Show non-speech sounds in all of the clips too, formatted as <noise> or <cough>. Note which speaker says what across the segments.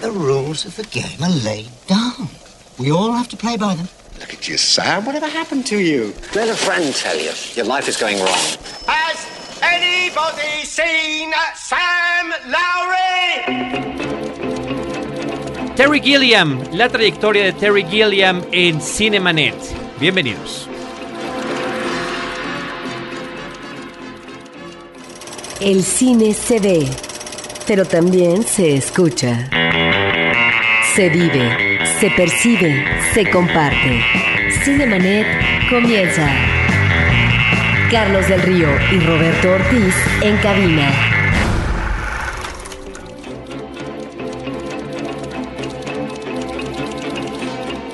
Speaker 1: The rules of the game are laid down. We all have to play by them.
Speaker 2: Look at you, Sam. Whatever happened to you?
Speaker 3: Let a friend tell you. Your life is going wrong.
Speaker 4: Has anybody seen uh, Sam Lowry?
Speaker 5: Terry Gilliam, la trayectoria de Terry Gilliam en Cinemanet. Bienvenidos.
Speaker 6: El cine se ve, pero también se escucha. Se vive, se percibe, se comparte. Cinemanet comienza. Carlos del Río y Roberto Ortiz en cabina.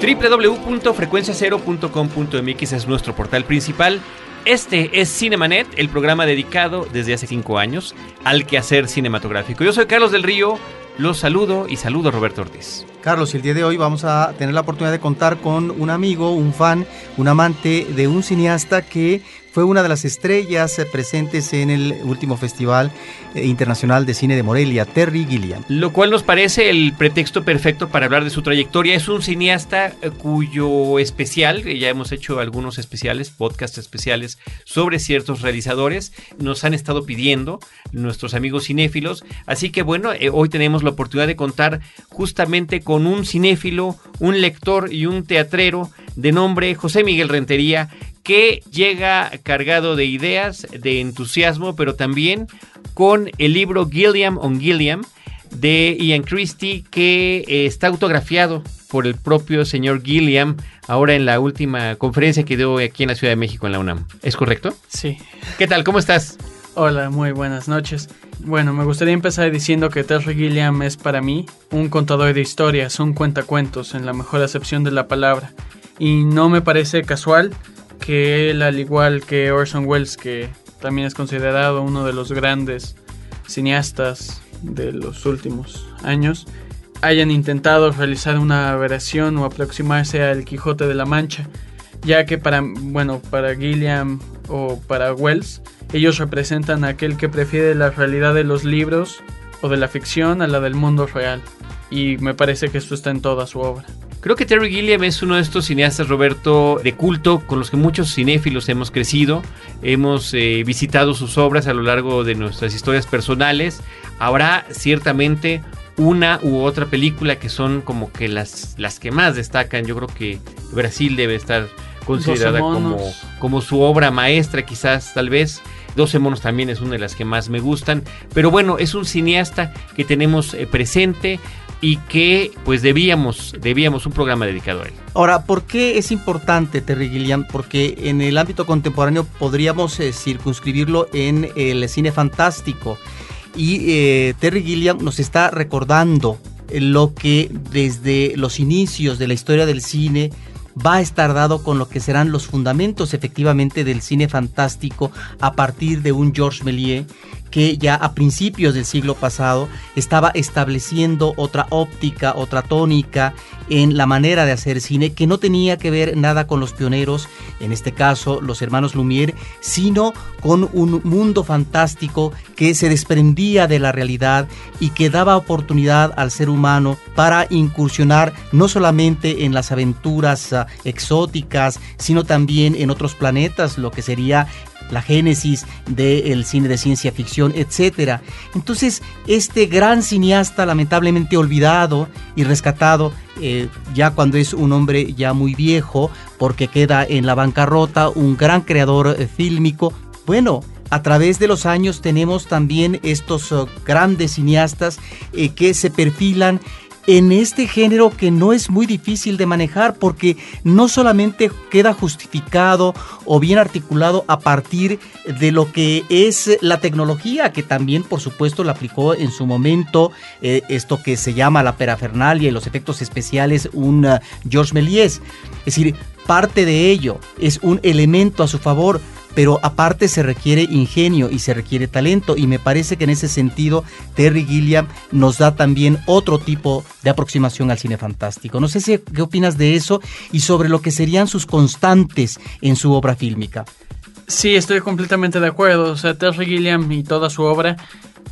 Speaker 5: www.frecuenciacero.com.mx es nuestro portal principal. Este es Cinemanet, el programa dedicado desde hace cinco años al quehacer cinematográfico. Yo soy Carlos del Río, los saludo y saludo a Roberto Ortiz.
Speaker 7: Carlos, el día de hoy vamos a tener la oportunidad de contar con un amigo, un fan, un amante de un cineasta que fue una de las estrellas eh, presentes en el último Festival eh, Internacional de Cine de Morelia, Terry Gilliam.
Speaker 5: Lo cual nos parece el pretexto perfecto para hablar de su trayectoria. Es un cineasta eh, cuyo especial, ya hemos hecho algunos especiales, podcast especiales sobre ciertos realizadores, nos han estado pidiendo nuestros amigos cinéfilos. Así que bueno, hoy tenemos la oportunidad de contar justamente con un cinéfilo, un lector y un teatrero de nombre José Miguel Rentería, que llega cargado de ideas, de entusiasmo, pero también con el libro Gilliam on Gilliam de Ian Christie, que eh, está autografiado por el propio señor Gilliam ahora en la última conferencia que dio aquí en la Ciudad de México en la UNAM. ¿Es correcto?
Speaker 8: Sí.
Speaker 5: ¿Qué tal? ¿Cómo estás?
Speaker 8: Hola, muy buenas noches. Bueno, me gustaría empezar diciendo que Terry Gilliam es para mí un contador de historias, un cuentacuentos en la mejor acepción de la palabra. Y no me parece casual que él, al igual que Orson Welles, que también es considerado uno de los grandes cineastas de los últimos años, hayan intentado realizar una versión o aproximarse al Quijote de la Mancha, ya que para, bueno, para Gilliam o para Wells, ellos representan a aquel que prefiere la realidad de los libros o de la ficción a la del mundo real, y me parece que esto está en toda su obra.
Speaker 5: Creo que Terry Gilliam es uno de estos cineastas, Roberto, de culto, con los que muchos cinéfilos hemos crecido. Hemos eh, visitado sus obras a lo largo de nuestras historias personales. Habrá ciertamente una u otra película que son como que las, las que más destacan. Yo creo que Brasil debe estar considerada como, como su obra maestra, quizás, tal vez. 12 monos también es una de las que más me gustan. Pero bueno, es un cineasta que tenemos eh, presente y que pues debíamos, debíamos un programa dedicado a él.
Speaker 7: Ahora, ¿por qué es importante Terry Gilliam? Porque en el ámbito contemporáneo podríamos eh, circunscribirlo en el cine fantástico y eh, Terry Gilliam nos está recordando lo que desde los inicios de la historia del cine va a estar dado con lo que serán los fundamentos efectivamente del cine fantástico a partir de un Georges Méliès que ya a principios del siglo pasado estaba estableciendo otra óptica, otra tónica en la manera de hacer cine que no tenía que ver nada con los pioneros, en este caso los hermanos Lumière, sino con un mundo fantástico que se desprendía de la realidad y que daba oportunidad al ser humano para incursionar no solamente en las aventuras ah, exóticas, sino también en otros planetas, lo que sería la génesis del cine de ciencia ficción, etc. Entonces, este gran cineasta lamentablemente olvidado y rescatado, eh, ya cuando es un hombre ya muy viejo, porque queda en la bancarrota, un gran creador eh, fílmico, bueno, a través de los años tenemos también estos oh, grandes cineastas eh, que se perfilan en este género que no es muy difícil de manejar porque no solamente queda justificado o bien articulado a partir de lo que es la tecnología, que también por supuesto la aplicó en su momento eh, esto que se llama la perafernalia y los efectos especiales un George Méliès. Es decir, parte de ello es un elemento a su favor, pero aparte se requiere ingenio y se requiere talento y me parece que en ese sentido Terry Gilliam nos da también otro tipo de aproximación al cine fantástico. No sé si, qué opinas de eso y sobre lo que serían sus constantes en su obra fílmica.
Speaker 8: Sí, estoy completamente de acuerdo. O sea, Terry Gilliam y toda su obra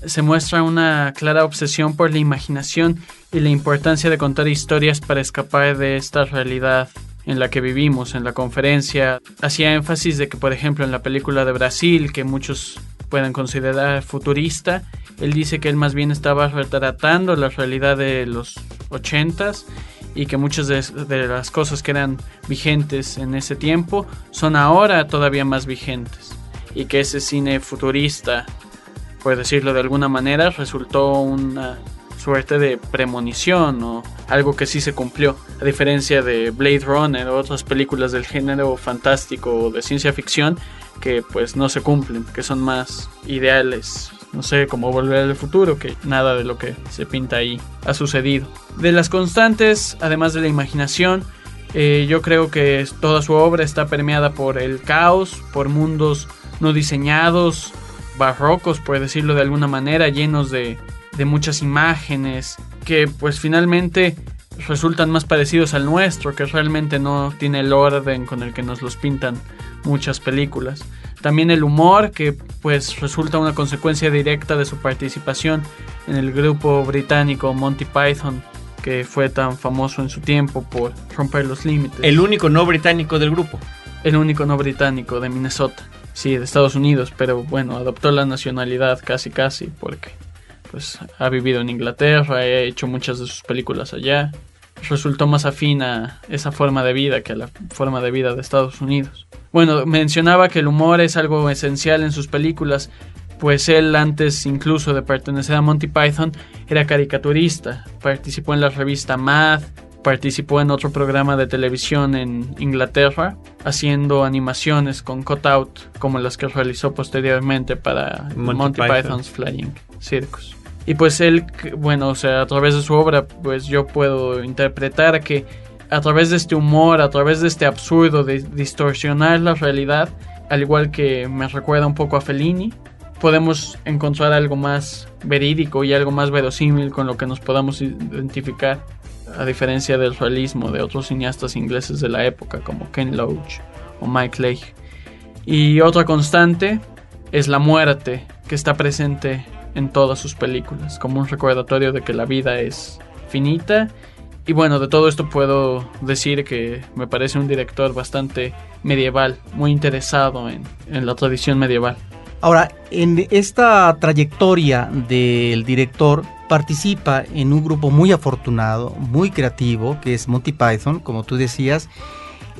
Speaker 8: se muestra una clara obsesión por la imaginación y la importancia de contar historias para escapar de esta realidad en la que vivimos. En la conferencia hacía énfasis de que, por ejemplo, en la película de Brasil, que muchos pueden considerar futurista, él dice que él más bien estaba retratando la realidad de los ochentas y que muchas de, de, las cosas que eran vigentes en ese tiempo son ahora todavía más vigentes y que ese cine futurista, por decirlo de alguna manera, resultó una suerte de premonición o algo que sí se cumplió, a diferencia de Blade Runner o otras películas del género fantástico o de ciencia ficción que pues no se cumplen, que son más ideales, no sé, como volver al futuro, que nada de lo que se pinta ahí ha sucedido. De las constantes, además de la imaginación, eh, yo creo que toda su obra está permeada por el caos, por mundos no diseñados, barrocos, por decirlo de alguna manera, llenos de, de muchas imágenes, que pues finalmente resultan más parecidos al nuestro, que realmente no tiene el orden con el que nos los pintan muchas películas. También el humor, que pues resulta una consecuencia directa de su participación en el grupo británico Monty Python, que fue tan famoso en su tiempo por romper los límites.
Speaker 5: El único no británico del grupo.
Speaker 8: El único no británico de Minnesota. Sí, de Estados Unidos, pero bueno, adoptó la nacionalidad casi casi porque pues ha vivido en Inglaterra, ha hecho muchas de sus películas allá. Resultó más afín a esa forma de vida que a la forma de vida de Estados Unidos. Bueno, mencionaba que el humor es algo esencial en sus películas, pues él antes incluso de pertenecer a Monty Python era caricaturista, participó en la revista Mad, participó en otro programa de televisión en Inglaterra, haciendo animaciones con cutout como las que realizó posteriormente para Monty, Monty Python. Python's Flying Circus. Y pues él, bueno, o sea, a través de su obra, pues yo puedo interpretar que a través de este humor, a través de este absurdo de distorsionar la realidad, al igual que me recuerda un poco a Fellini, podemos encontrar algo más verídico y algo más verosímil con lo que nos podamos identificar, a diferencia del realismo de otros cineastas ingleses de la época como Ken Loach o Mike Leigh. Y otra constante es la muerte que está presente en todas sus películas, como un recordatorio de que la vida es finita. Y bueno, de todo esto puedo decir que me parece un director bastante medieval, muy interesado en, en la tradición medieval.
Speaker 7: Ahora, en esta trayectoria del director participa en un grupo muy afortunado, muy creativo, que es Monty Python, como tú decías,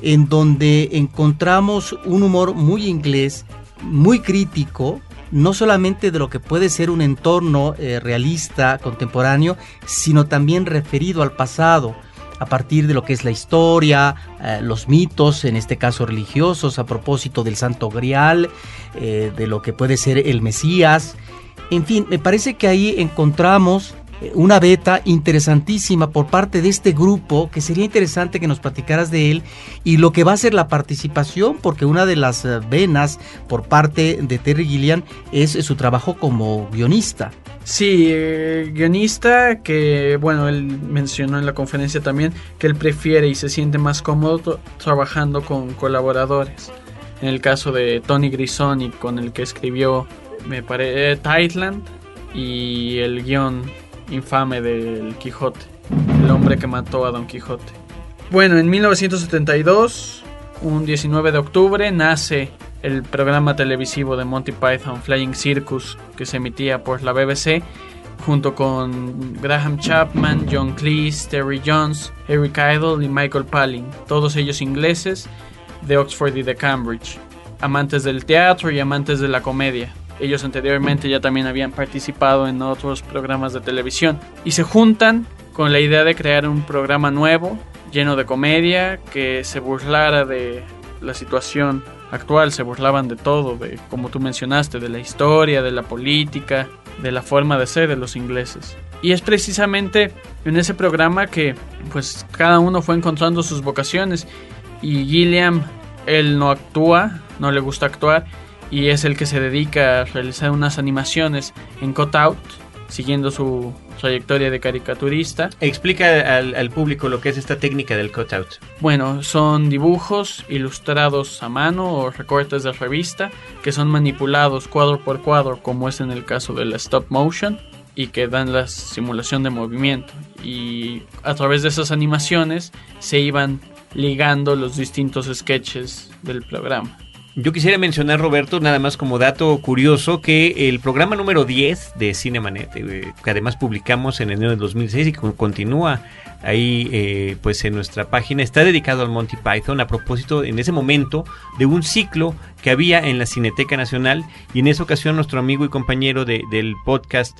Speaker 7: en donde encontramos un humor muy inglés, muy crítico, no solamente de lo que puede ser un entorno eh, realista, contemporáneo, sino también referido al pasado, a partir de lo que es la historia, eh, los mitos, en este caso religiosos, a propósito del Santo Grial, eh, de lo que puede ser el Mesías. En fin, me parece que ahí encontramos una beta interesantísima por parte de este grupo que sería interesante que nos platicaras de él y lo que va a ser la participación porque una de las venas por parte de Terry Gilliam es su trabajo como guionista.
Speaker 8: Sí, eh, guionista que, bueno, él mencionó en la conferencia también que él prefiere y se siente más cómodo trabajando con colaboradores. En el caso de Tony Grisoni, con el que escribió, me parece, Tightland y el guion infame del Quijote, el hombre que mató a Don Quijote. Bueno, en 1972, un 19 de octubre, nace el programa televisivo de Monty Python Flying Circus que se emitía por la BBC junto con Graham Chapman, John Cleese, Terry Jones, Eric Idle y Michael Palin, todos ellos ingleses de Oxford y de Cambridge, amantes del teatro y amantes de la comedia. Ellos anteriormente ya también habían participado en otros programas de televisión y se juntan con la idea de crear un programa nuevo, lleno de comedia, que se burlara de la situación actual, se burlaban de todo, de como tú mencionaste, de la historia, de la política, de la forma de ser de los ingleses. Y es precisamente en ese programa que pues cada uno fue encontrando sus vocaciones y Gilliam él no actúa, no le gusta actuar y es el que se dedica a realizar unas animaciones en cutout siguiendo su trayectoria de caricaturista.
Speaker 5: Explica al, al público lo que es esta técnica del cutout.
Speaker 8: Bueno, son dibujos ilustrados a mano o recortes de revista que son manipulados cuadro por cuadro, como es en el caso de la stop motion, y que dan la simulación de movimiento. Y a través de esas animaciones se iban ligando los distintos sketches del programa.
Speaker 5: Yo quisiera mencionar, Roberto, nada más como dato curioso, que el programa número 10 de Cinemanet, eh, que además publicamos en enero de 2006 y que continúa ahí eh, pues en nuestra página, está dedicado al Monty Python a propósito en ese momento de un ciclo que había en la Cineteca Nacional. Y en esa ocasión nuestro amigo y compañero de, del podcast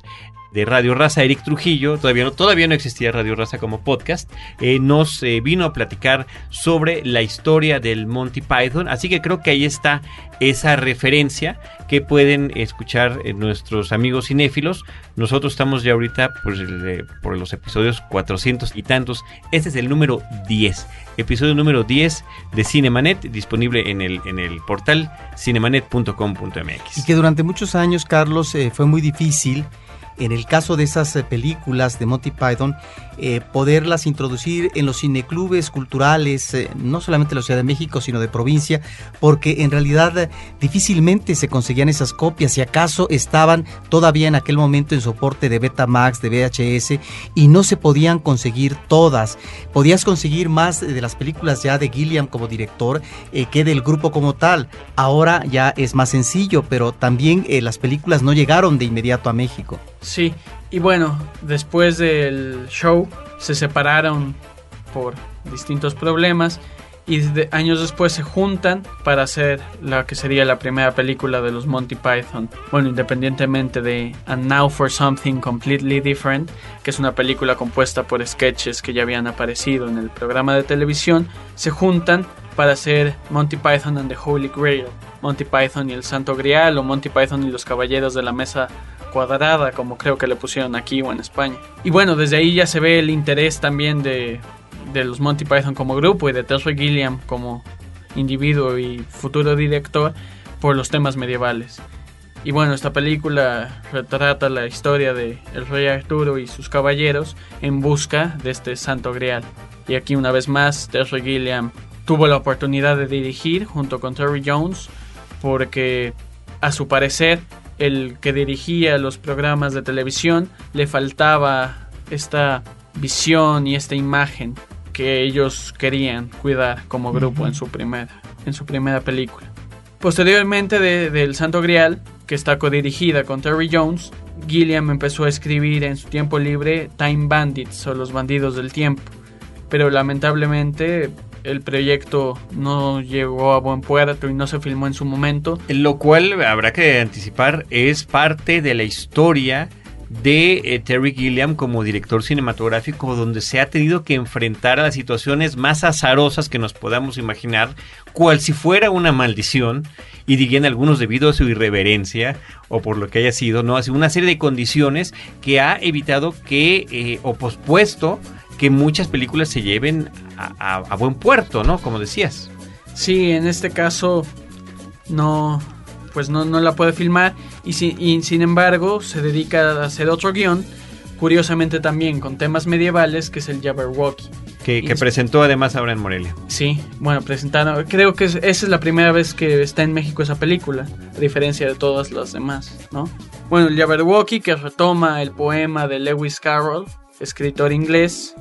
Speaker 5: de Radio Raza, Eric Trujillo, todavía no, todavía no existía Radio Raza como podcast, eh, nos eh, vino a platicar sobre la historia del Monty Python, así que creo que ahí está esa referencia que pueden escuchar eh, nuestros amigos cinéfilos. Nosotros estamos ya ahorita por, por los episodios 400 y tantos, este es el número 10, episodio número 10 de Cinemanet, disponible en el, en el portal cinemanet.com.mx.
Speaker 7: Y que durante muchos años, Carlos, fue muy difícil en el caso de esas eh, películas de Monty Python, eh, poderlas introducir en los cineclubes culturales, eh, no solamente de la Ciudad de México, sino de provincia, porque en realidad difícilmente se conseguían esas copias, si acaso estaban todavía en aquel momento en soporte de Betamax, de VHS, y no se podían conseguir todas. Podías conseguir más de las películas ya de Gilliam como director que del grupo como tal. Ahora ya es más sencillo, pero también las películas no llegaron de inmediato a México.
Speaker 8: Sí, y bueno, después del show se separaron por distintos problemas y de- años después se juntan para hacer la que sería la primera película de los Monty Python. Bueno, independientemente de And Now for Something Completely Different, que es una película compuesta por sketches que ya habían aparecido en el programa de televisión, se juntan para hacer Monty Python and the Holy Grail, Monty Python y el Santo Grial o Monty Python y los Caballeros de la Mesa cuadrada, como creo que le pusieron aquí o en España. Y bueno, desde ahí ya se ve el interés también de, de los Monty Python como grupo y de Terry Gilliam como individuo y futuro director por los temas medievales. Y bueno, esta película retrata la historia de el rey Arturo y sus caballeros en busca de este santo grial. Y aquí una vez más Terry Gilliam tuvo la oportunidad de dirigir junto con Terry Jones porque a su parecer el que dirigía los programas de televisión le faltaba esta visión y esta imagen que ellos querían cuidar como grupo en su primera en su primera película. Posteriormente de, del Santo Grial, que está codirigida con Terry Jones, Gilliam empezó a escribir en su tiempo libre Time Bandits o los bandidos del tiempo, pero lamentablemente el proyecto no llegó a buen puerto y no se filmó en su momento.
Speaker 5: Lo cual habrá que anticipar es parte de la historia de eh, Terry Gilliam como director cinematográfico donde se ha tenido que enfrentar a las situaciones más azarosas que nos podamos imaginar, cual si fuera una maldición, y dirían algunos debido a su irreverencia o por lo que haya sido, ¿no? Hace una serie de condiciones que ha evitado que, eh, o pospuesto, que muchas películas se lleven a, a- a buen puerto, ¿no? Como decías.
Speaker 8: Sí, en este caso no, pues no, no la puede filmar y, si- y sin embargo se dedica a hacer otro guion, curiosamente también con temas medievales, que es el Jabberwocky.
Speaker 5: Que, presentó además ahora en Morelia.
Speaker 8: Sí, bueno, presentaron, creo que es- esa es la primera vez que está en México esa película, a diferencia de todas las demás, ¿no? Bueno, el Jabberwocky que retoma el poema de Lewis Carroll, escritor inglés,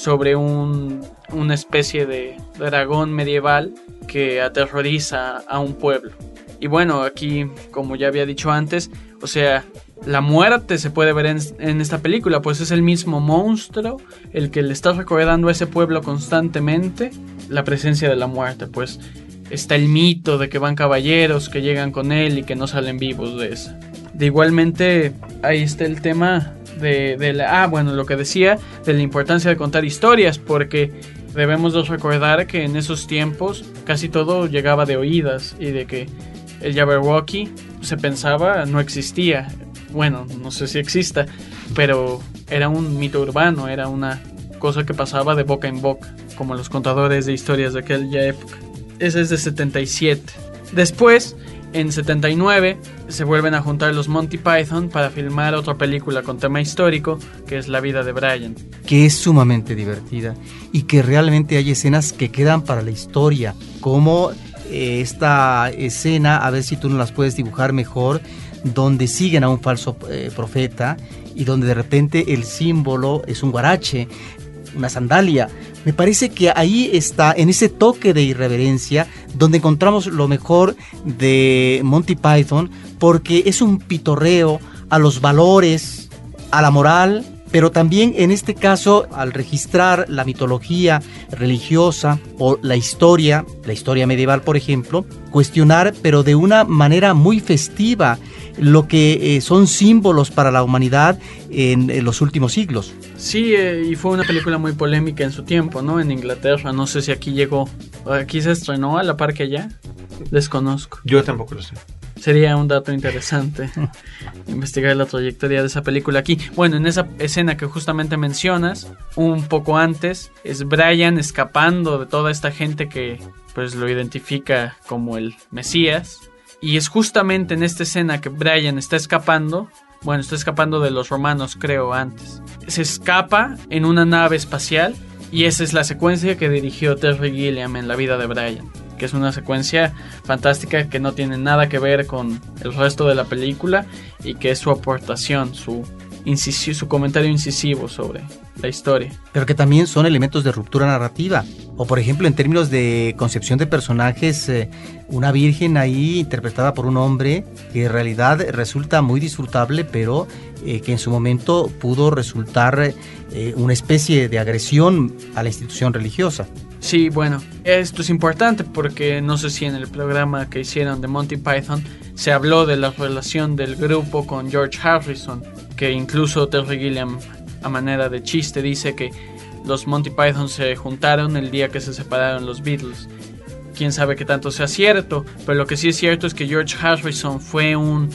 Speaker 8: sobre un, una especie de dragón medieval que aterroriza a un pueblo. Y bueno, aquí, como ya había dicho antes, o sea, la muerte se puede ver en, en esta película, pues es el mismo monstruo el que le está recordando a ese pueblo constantemente la presencia de la muerte, pues está el mito de que van caballeros que llegan con él y que no salen vivos de eso. De igualmente, ahí está el tema de, la... Ah, bueno, lo que decía de la importancia de contar historias, porque debemos de recordar que en esos tiempos casi todo llegaba de oídas y de que el Jabberwocky se pensaba no existía. Bueno, no sé si exista, pero era un mito urbano, era una cosa que pasaba de boca en boca, como los contadores de historias de aquella época. Ese es de 77. Después, En 79 se vuelven a juntar los Monty Python para filmar otra película con tema histórico, que es La vida de Brian.
Speaker 7: que es sumamente divertida y que realmente hay escenas que quedan para la historia, como eh, esta escena, a ver si tú nos las puedes dibujar mejor, donde siguen a un falso eh, profeta y donde de repente el símbolo es un guarache, una sandalia. Me parece que ahí está, en ese toque de irreverencia, donde encontramos lo mejor de Monty Python, porque es un pitorreo a los valores, a la moral, pero también en este caso al registrar la mitología religiosa o la historia, la historia medieval por ejemplo, cuestionar pero de una manera muy festiva lo que eh, son símbolos para la humanidad en, en los últimos siglos.
Speaker 8: Sí, eh, y fue una película muy polémica en su tiempo, ¿no? En Inglaterra, no sé si aquí llegó, aquí se estrenó a la par que allá, desconozco.
Speaker 5: Yo tampoco lo sé.
Speaker 8: Sería un dato interesante <laughs> investigar la trayectoria de esa película aquí. Bueno, en esa escena que justamente mencionas, un poco antes, es Brian escapando de toda esta gente que pues lo identifica como el Mesías. Y es justamente en esta escena que Brian está escapando. Bueno, está escapando de los romanos, creo, antes. Se escapa en una nave espacial. Y esa es la secuencia que dirigió Terry Gilliam en la vida de Brian que es una secuencia fantástica que no tiene nada que ver con el resto de la película y que es su aportación, su, incisi- su comentario incisivo sobre la historia.
Speaker 7: pero que también son elementos de ruptura narrativa. O por ejemplo, en términos de concepción de personajes, eh, una virgen ahí interpretada por un hombre que en realidad resulta muy disfrutable, pero eh, que en su momento pudo resultar eh, una especie de agresión a la institución religiosa.
Speaker 8: Sí, bueno, esto es importante porque no sé si en el programa que hicieron de Monty Python se habló de la relación del grupo con George Harrison, que incluso Terry Gilliam a manera de chiste dice que los Monty Python se juntaron el día que se separaron los Beatles. Quién sabe qué tanto sea cierto, pero lo que sí es cierto es que George Harrison fue un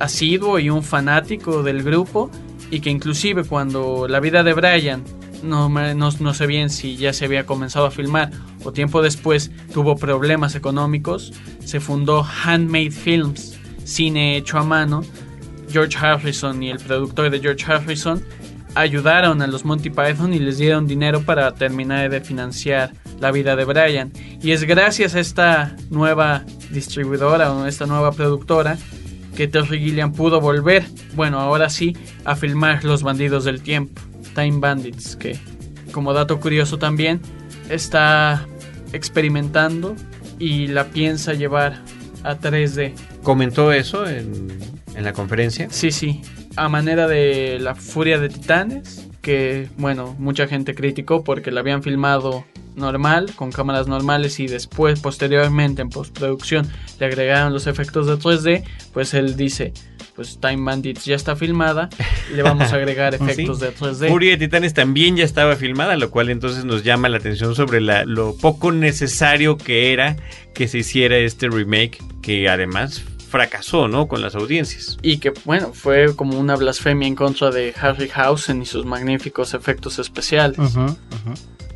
Speaker 8: asiduo y un fanático del grupo y que inclusive cuando la vida de Brian no, no, no sé bien si ya se había comenzado a filmar o tiempo después tuvo problemas económicos, se fundó Handmade Films, cine hecho a mano. George Harrison y el productor de George Harrison ayudaron a los Monty Python y les dieron dinero para terminar de financiar la vida de Brian. Y es gracias a esta nueva distribuidora o esta nueva productora que Terry Gilliam pudo volver, bueno, ahora sí, a filmar Los Bandidos del Tiempo, Time Bandits, que como dato curioso también está experimentando y la piensa llevar a 3D.
Speaker 5: ¿Comentó eso en, en la conferencia?
Speaker 8: Sí, sí, a manera de La Furia de Titanes, que bueno, mucha gente criticó porque la habían filmado normal, con cámaras normales y después, posteriormente en postproducción, le agregaron los efectos de 3D, pues él dice, pues Time Bandits ya está filmada, le vamos a agregar <laughs> efectos
Speaker 5: Sí.
Speaker 8: de 3D.
Speaker 5: Furia de Titanes también ya estaba filmada, lo cual entonces nos llama la atención sobre la- lo poco necesario que era que se hiciera este remake, que además fracasó, ¿no? Con las audiencias.
Speaker 8: Y que bueno, fue como una blasfemia en contra de Harryhausen y sus magníficos efectos especiales.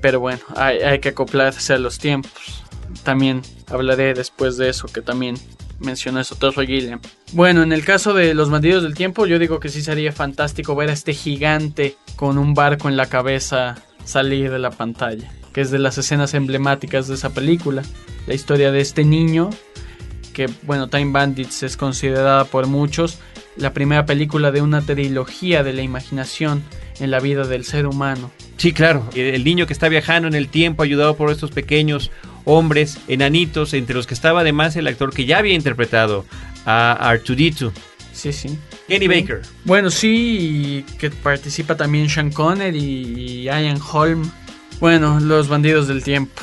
Speaker 8: Pero bueno, hay, hay que acoplarse a los tiempos. También hablaré después de eso, que también mencionó eso Terry Gilliam. Bueno, en el caso de Los Bandidos del Tiempo, yo digo que sí sería fantástico ver a este gigante con un barco en la cabeza salir de la pantalla. Que es de las escenas emblemáticas de esa película. La historia de este niño, que bueno, Time Bandits es considerada por muchos la primera película de una trilogía de la imaginación en la vida del ser humano.
Speaker 5: Sí, claro. El niño que está viajando en el tiempo, ayudado por estos pequeños hombres, enanitos, entre los que estaba además el actor que ya había interpretado a R2D2,
Speaker 8: Sí, sí.
Speaker 5: Kenny Baker.
Speaker 8: Bueno, sí, y que participa también Sean Connery y Ian Holm. Bueno, los bandidos del tiempo.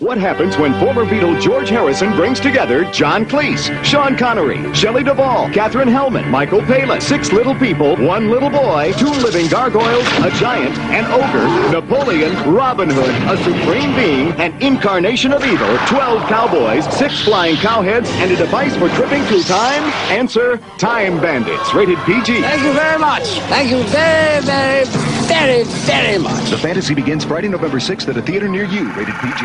Speaker 2: What happens when former Beatle George Harrison brings together John Cleese, Sean Connery, Shelley Duvall, Katherine Hellman, Michael Palin, six little people, one little boy, two living gargoyles, a giant, an ogre, Napoleon, Robin Hood, a supreme being, an incarnation of evil, 12 cowboys, six flying cowheads, and a device for tripping through time? Answer, Time Bandits, rated PG.
Speaker 4: Thank you very much. Thank you very, very, very, very much.
Speaker 2: The fantasy begins Friday, November 6th at a theater near you, rated PG.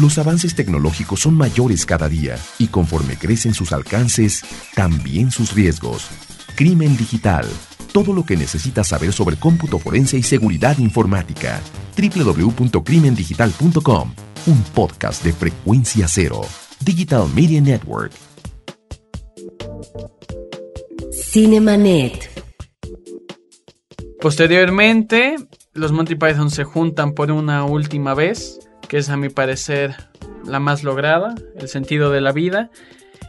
Speaker 9: Los avances tecnológicos son mayores cada día y conforme crecen sus alcances, también sus riesgos. Crimen digital. Todo lo que necesitas saber sobre cómputo forense y seguridad informática. www.crimendigital.com. Un podcast de frecuencia cero. Digital Media Network.
Speaker 6: Cinemanet.
Speaker 8: Posteriormente, los Monty Python se juntan por una última vez, que es a mi parecer la más lograda, el sentido de la vida,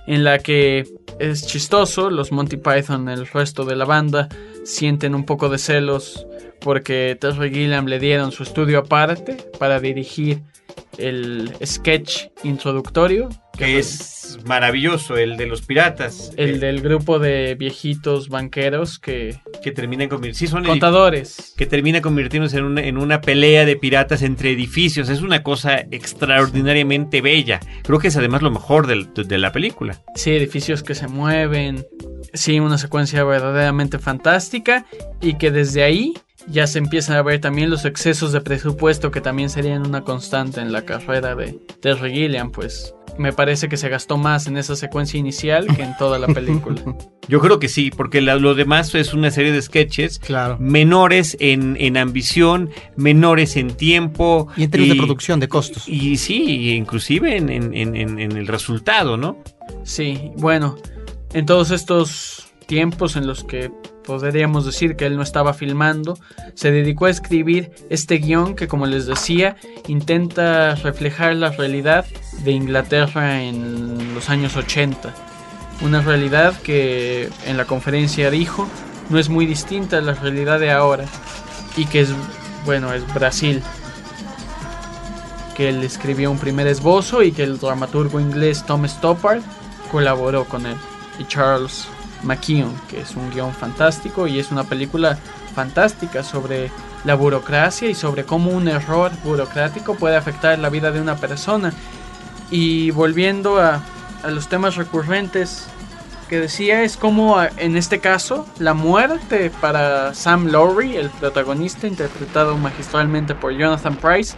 Speaker 8: en la que es chistoso, los Monty Python, el resto de la banda, sienten un poco de celos porque Terry Gilliam le dieron su estudio aparte para dirigir el sketch introductorio.
Speaker 5: Que es maravilloso, el de los piratas.
Speaker 8: El del grupo de viejitos banqueros que...
Speaker 5: Que terminan convirtiéndose... Sí, son
Speaker 8: contadores.
Speaker 5: Que termina convirtiéndose en una, en una pelea de piratas entre edificios. Es una cosa extraordinariamente bella. Creo que es además lo mejor del- de la película.
Speaker 8: Sí, edificios que se mueven. Sí, una secuencia verdaderamente fantástica y que desde ahí ya se empiezan a ver también los excesos de presupuesto que también serían una constante en la carrera de Terry Gilliam, pues me parece que se gastó más en esa secuencia inicial que en toda la película. <laughs>
Speaker 5: Yo creo que sí, porque la- lo demás es una serie de sketches
Speaker 7: Claro.
Speaker 5: menores en, en ambición, menores en tiempo.
Speaker 7: Y en términos de producción, de costos.
Speaker 5: Y sí, inclusive en- en- en el resultado, ¿no?
Speaker 8: Sí, bueno, en todos estos tiempos en los que podríamos decir que él no estaba filmando, se dedicó a escribir este guion que, como les decía, intenta reflejar la realidad de Inglaterra en los años 80. Una realidad que en la conferencia dijo no es muy distinta a la realidad de ahora y que es, bueno, es Brasil. Que él escribió un primer esbozo y que el dramaturgo inglés Tom Stoppard colaboró con él. Y Charles McKeown, que es un guion fantástico y es una película fantástica sobre la burocracia y sobre cómo un error burocrático puede afectar la vida de una persona. Y volviendo a, los temas recurrentes que decía, es como en este caso la muerte para Sam Lowry, el protagonista interpretado magistralmente por Jonathan Price,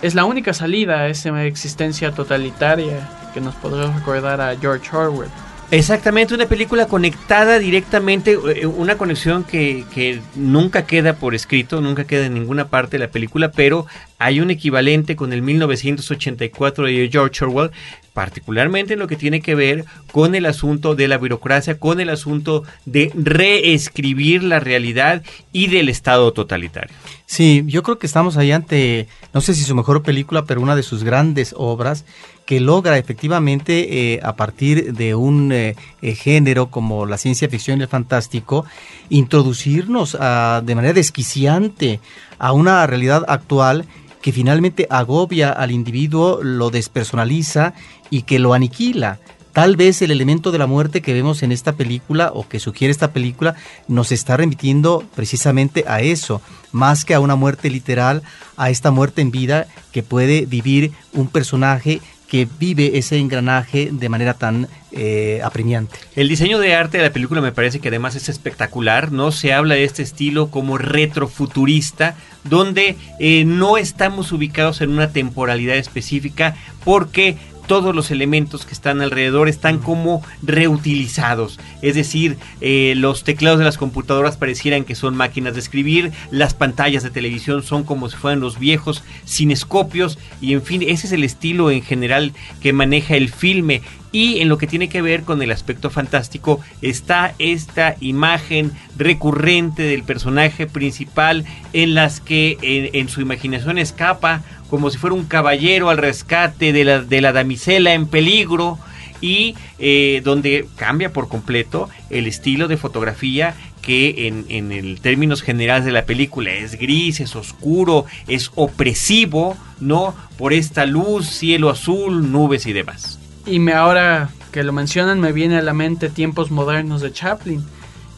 Speaker 8: es la única salida a esa existencia totalitaria que nos podrá recordar a George Orwell.
Speaker 5: Exactamente, una película conectada directamente, eh, una conexión que, que nunca queda por escrito, nunca queda en ninguna parte de la película, pero hay un equivalente con el 1984 de George Orwell, particularmente en lo que tiene que ver con el asunto de la burocracia, con el asunto de reescribir la realidad y del Estado totalitario.
Speaker 7: Sí, yo creo que estamos ahí ante, no sé si su mejor película, pero una de sus grandes obras que logra efectivamente eh, a partir de un eh, eh, género como la ciencia ficción y el fantástico introducirnos de manera desquiciante a una realidad actual que finalmente agobia al individuo, lo despersonaliza y que lo aniquila. Tal vez el elemento de la muerte que vemos en esta película o que sugiere esta película nos está remitiendo precisamente a eso, más que a una muerte literal, a esta muerte en vida que puede vivir un personaje que vive ese engranaje de manera tan eh, apremiante.
Speaker 5: El diseño de arte de la película me parece que además es espectacular, ¿no? Se habla de este estilo como retrofuturista, donde eh, no estamos ubicados en una temporalidad específica porque todos los elementos que están alrededor están como reutilizados. Es decir, eh, los teclados de las computadoras parecieran que son máquinas de escribir, las pantallas de televisión son como si fueran los viejos cinescopios y en fin, ese es el estilo en general que maneja el filme. Y en lo que tiene que ver con el aspecto fantástico está esta imagen recurrente del personaje principal en las que en, en su imaginación escapa como si fuera un caballero al rescate de la, de la damisela en peligro y eh, donde cambia por completo el estilo de fotografía que en, en el términos generales de la película es gris, es oscuro, es opresivo, ¿no? Por esta luz, cielo azul, nubes y demás.
Speaker 8: Y me ahora que lo mencionan me viene a la mente tiempos modernos de Chaplin,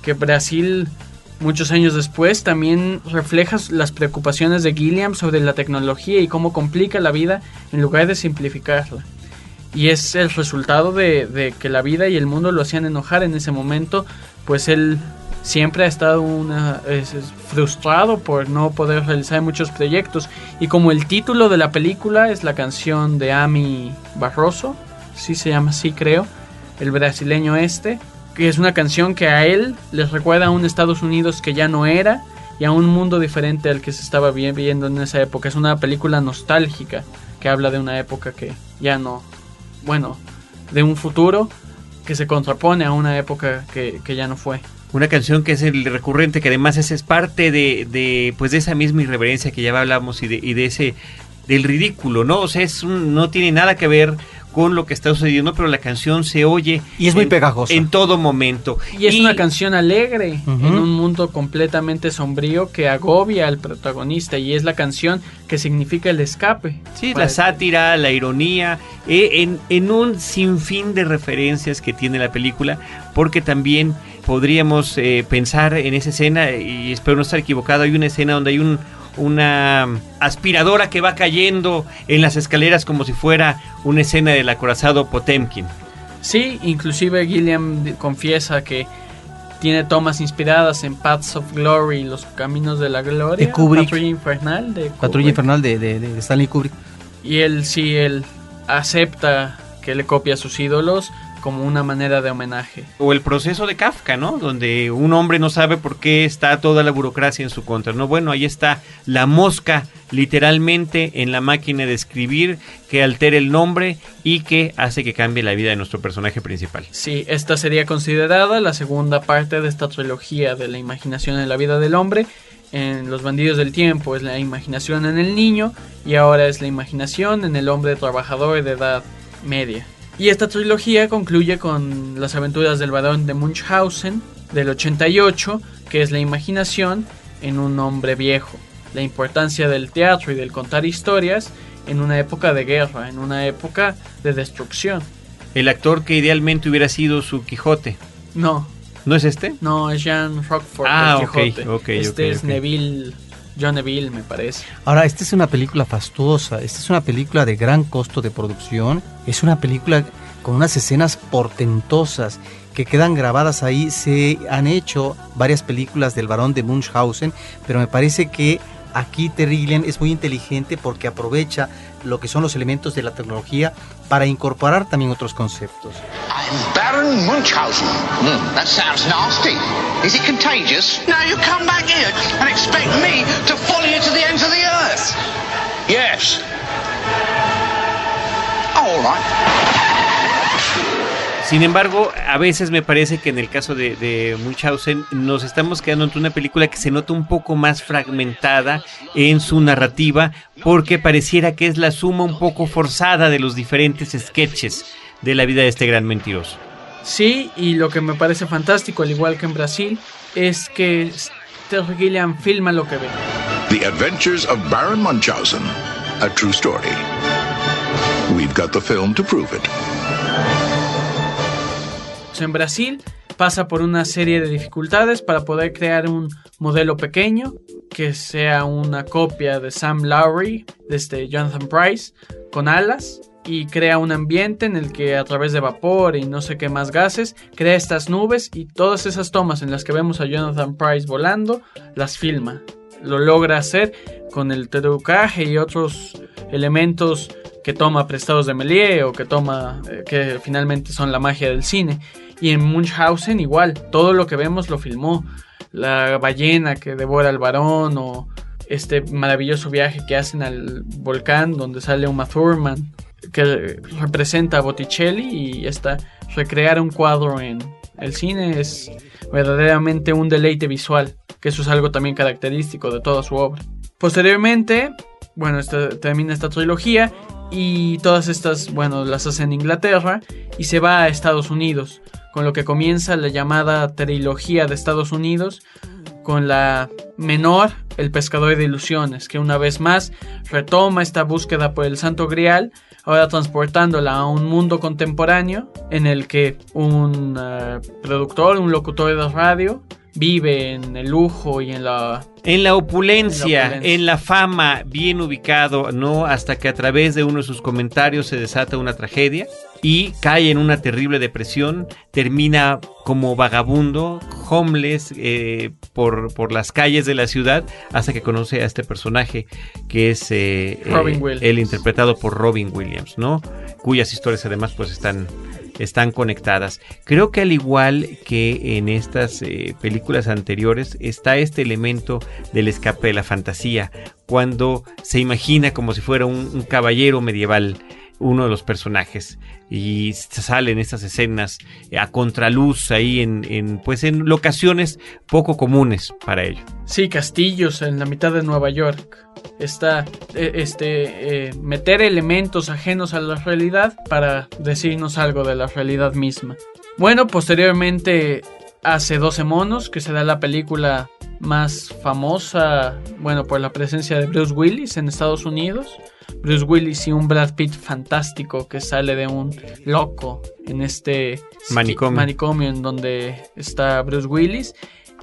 Speaker 8: que Brasil muchos años después también refleja las preocupaciones de Gilliam sobre la tecnología y cómo complica la vida en lugar de simplificarla. Y es el resultado de, que la vida y el mundo lo hacían enojar en ese momento, pues él siempre ha estado frustrado por no poder realizar muchos proyectos. Y como el título de la película es la canción de Ami Barroso, sí se llama así creo, el brasileño este, que es una canción que a él les recuerda a un Estados Unidos que ya no era y a un mundo diferente al que se estaba viendo en esa época. Es una película nostálgica que habla de una época que ya no, bueno, de un futuro que se contrapone a una época que, ya no fue.
Speaker 5: Una canción que es el recurrente, que además es, parte de, de, pues de esa misma irreverencia que ya hablamos y de, y de ese del ridículo, ¿no? O sea, es no tiene nada que ver con lo que está sucediendo, pero la canción se oye.
Speaker 7: Y es muy pegajosa.
Speaker 5: En todo momento.
Speaker 8: Y es una canción alegre, en un mundo completamente sombrío que agobia al protagonista. Y es la canción que significa el escape.
Speaker 5: Sí, la sátira, la ironía, eh, en, en un sinfín de referencias que tiene la película, porque también podríamos eh, pensar en esa escena, y espero no estar equivocado, hay una escena donde hay un una aspiradora que va cayendo en las escaleras como si fuera una escena del acorazado Potemkin.
Speaker 8: Sí, inclusive Gilliam confiesa que tiene tomas inspiradas en Paths of Glory, Los Caminos de la Gloria,
Speaker 7: de Kubrick.
Speaker 8: Patrulla Infernal de
Speaker 7: Patrulla Infernal de, de Stanley Kubrick.
Speaker 8: Y él sí, él acepta que le copia a sus ídolos, como una manera de homenaje.
Speaker 5: O el proceso de Kafka, ¿no? Donde un hombre no sabe por qué está toda la burocracia en su contra, ¿no? Bueno, ahí está la mosca literalmente en la máquina de escribir que altera el nombre y que hace que cambie la vida de nuestro personaje principal.
Speaker 8: Sí, esta sería considerada la segunda parte de esta trilogía de la imaginación en la vida del hombre. En Los bandidos del tiempo es la imaginación en el niño y ahora es la imaginación en el hombre trabajador de edad media. Y esta trilogía concluye con las aventuras del varón de Munchausen del 88, que es la imaginación en un hombre viejo, la importancia del teatro y del contar historias en una época de guerra, en una época de destrucción.
Speaker 5: El actor que idealmente hubiera sido su Quijote.
Speaker 8: No.
Speaker 5: ¿No es este?
Speaker 8: No, es Jean Rockford.
Speaker 5: Ah, el Quijote.
Speaker 8: este es Neville John Neville, me parece.
Speaker 7: Ahora, esta es una película fastuosa, esta es una película de gran costo de producción, es una película con unas escenas portentosas que quedan grabadas ahí. Se han hecho varias películas del varón de Munchausen, pero me parece que aquí Terry Gilliam es muy inteligente porque aprovecha lo que son los elementos de la tecnología para incorporar también otros conceptos.
Speaker 10: I'm Baron Munchausen. Mm, that sounds nasty. Is it contagious? Now you come back here and expect me to follow you to the ends of the earth. Yes. All right.
Speaker 5: Sin embargo, a veces me parece que en el caso de, de Munchausen nos estamos quedando ante una película que se nota un poco más fragmentada en su narrativa porque pareciera que es la suma un poco forzada de los diferentes sketches de la vida de este gran mentiroso.
Speaker 8: Sí, y lo que me parece fantástico, al igual que en Brasil, es que Terry Gilliam filma lo que ve.
Speaker 11: The Adventures of Baron Munchausen, a true story. We've got the film to prove it
Speaker 8: en Brasil pasa por una serie de dificultades para poder crear un modelo pequeño que sea una copia de Sam Lowry, de este Jonathan Price, con alas y crea un ambiente en el que a través de vapor y no sé qué más gases crea estas nubes y todas esas tomas en las que vemos a Jonathan Price volando las filma. Lo logra hacer con el trucaje y otros elementos que toma prestados de Méliès o que toma eh, que finalmente son la magia del cine. Y en Munchausen igual, todo lo que vemos lo filmó. La ballena que devora al varón o este maravilloso viaje que hacen al volcán donde sale Uma Thurman que representa a Botticelli y está recrear un cuadro en el cine es verdaderamente un deleite visual, que eso es algo también característico de toda su obra. Posteriormente, bueno, termina esta trilogía y todas estas, bueno, las hace en Inglaterra y se va a Estados Unidos con lo que comienza la llamada trilogía de Estados Unidos, con la menor, el pescador de ilusiones, que una vez más retoma esta búsqueda por el Santo Grial, ahora transportándola a un mundo contemporáneo en el que un uh, productor, un locutor de radio, vive en el lujo y en la
Speaker 5: en la opulencia, en la, opulencia. en la fama, bien ubicado, ¿no? Hasta que a través de uno de sus comentarios se desata una tragedia y cae en una terrible depresión, termina como vagabundo, homeless, eh, por, por, las calles de la ciudad, hasta que conoce a este personaje que es eh,
Speaker 8: Robin
Speaker 5: eh, el interpretado por Robin Williams, ¿no? Cuyas historias además pues están están conectadas. Creo que al igual que en estas películas anteriores está este elemento del escape de la fantasía, cuando se imagina como si fuera un, un caballero medieval uno de los personajes y salen estas escenas a contraluz ahí en, pues en locaciones poco comunes para ello.
Speaker 8: Sí, castillos en la mitad de Nueva York. Está este eh, meter elementos ajenos a la realidad para decirnos algo de la realidad misma. Bueno, posteriormente hace 12 monos que se da la película más famosa, bueno, por la presencia de Bruce Willis en Estados Unidos. Bruce Willis y un Brad Pitt fantástico que sale de un loco en este
Speaker 5: manicomio,
Speaker 8: manicomio en donde está Bruce Willis.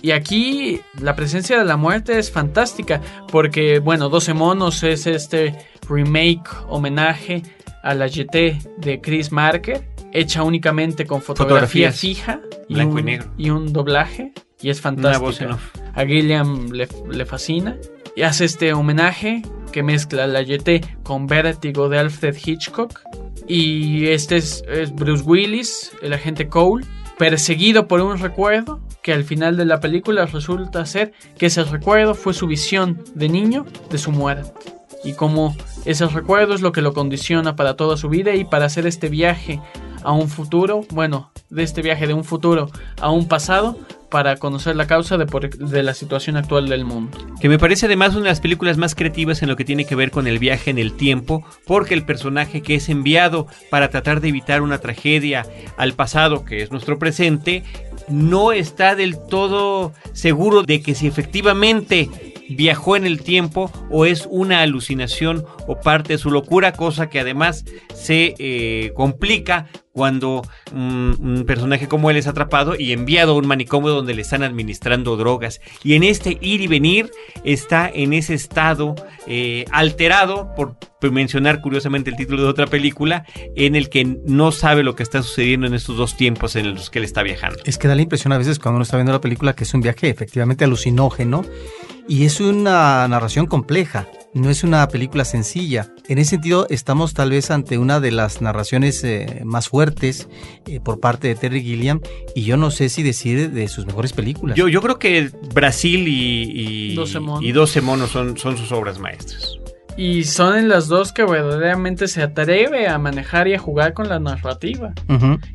Speaker 8: Y aquí la presencia de la muerte es fantástica porque, bueno, 12 monos es este remake, homenaje a la GT de Chris Marker, hecha únicamente con fotografía
Speaker 5: Fotografías,
Speaker 8: fija y
Speaker 5: blanco
Speaker 8: un,
Speaker 5: y negro.
Speaker 8: y un doblaje. Y es fantástica. A Gilliam le, le fascina. Y hace este homenaje que mezcla la GT con Vértigo de Alfred Hitchcock. Y este es, es Bruce Willis, el agente Cole, perseguido por un recuerdo que al final de la película resulta ser que ese recuerdo fue su visión de niño de su muerte. Y como ese recuerdo es lo que lo condiciona para toda su vida y para hacer este viaje a un futuro, bueno, de este viaje de un futuro a un pasado, para conocer la causa de, por- de la situación actual del mundo.
Speaker 5: Que me parece además una de las películas más creativas en lo que tiene que ver con el viaje en el tiempo, porque el personaje que es enviado para tratar de evitar una tragedia al pasado, que es nuestro presente, no está del todo seguro de que si efectivamente viajó en el tiempo o es una alucinación o parte de su locura, cosa que además se eh, complica cuando un, un personaje como él es atrapado y enviado a un manicomio donde le están administrando drogas. Y en este ir y venir está en ese estado eh, alterado, por mencionar curiosamente el título de otra película, en el que no sabe lo que está sucediendo en estos dos tiempos en los que él está viajando.
Speaker 7: Es que da la impresión a veces cuando uno está viendo la película que es un viaje efectivamente alucinógeno y es una narración compleja, no es una película sencilla. En ese sentido estamos tal vez ante una de las narraciones eh, más fuertes eh, por parte de Terry Gilliam y yo no sé si decir de sus mejores películas.
Speaker 5: Yo, yo creo que Brasil y, y,
Speaker 8: 12 monos.
Speaker 5: y 12 monos son, son sus obras maestras.
Speaker 8: Y son en las dos que verdaderamente se atreve a manejar y a jugar con la narrativa.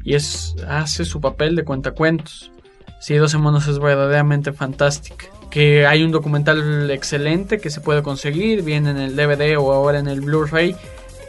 Speaker 8: Y es hace su papel de cuentacuentos. Sí, 12 monos es verdaderamente fantástica. Que hay un documental excelente que se puede conseguir, bien en el DVD o ahora en el Blu-ray,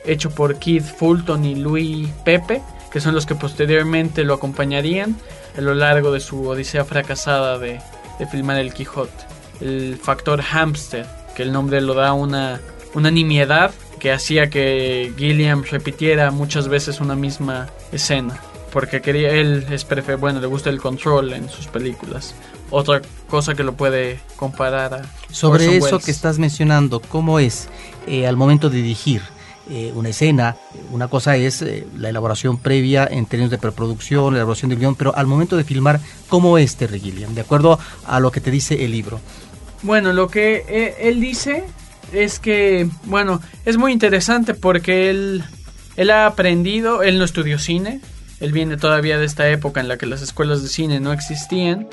Speaker 8: hecho por Keith Fulton y Louis Pepe, que son los que posteriormente lo acompañarían a lo largo de su odisea fracasada de, de filmar el Quijote. El factor hamster, que el nombre lo da una, una nimiedad que hacía que Gilliam repitiera muchas veces una misma escena. Porque quería, él es prefe- bueno, le gusta el control en sus películas. Otra cosa que lo puede comparar a
Speaker 7: Sobre
Speaker 8: Orson
Speaker 7: eso
Speaker 8: Welles.
Speaker 7: que estás mencionando, ¿cómo es eh, al momento de dirigir eh, una escena? Una cosa es eh, la elaboración previa en términos de preproducción, la elaboración del guion, pero al momento de filmar, ¿cómo es Terry Gilliam? De acuerdo a lo que te dice el libro.
Speaker 8: Bueno, lo que eh, él dice es que, bueno, es muy interesante porque él, él ha aprendido, él no estudió cine, él viene todavía de esta época en la que las escuelas de cine no existían,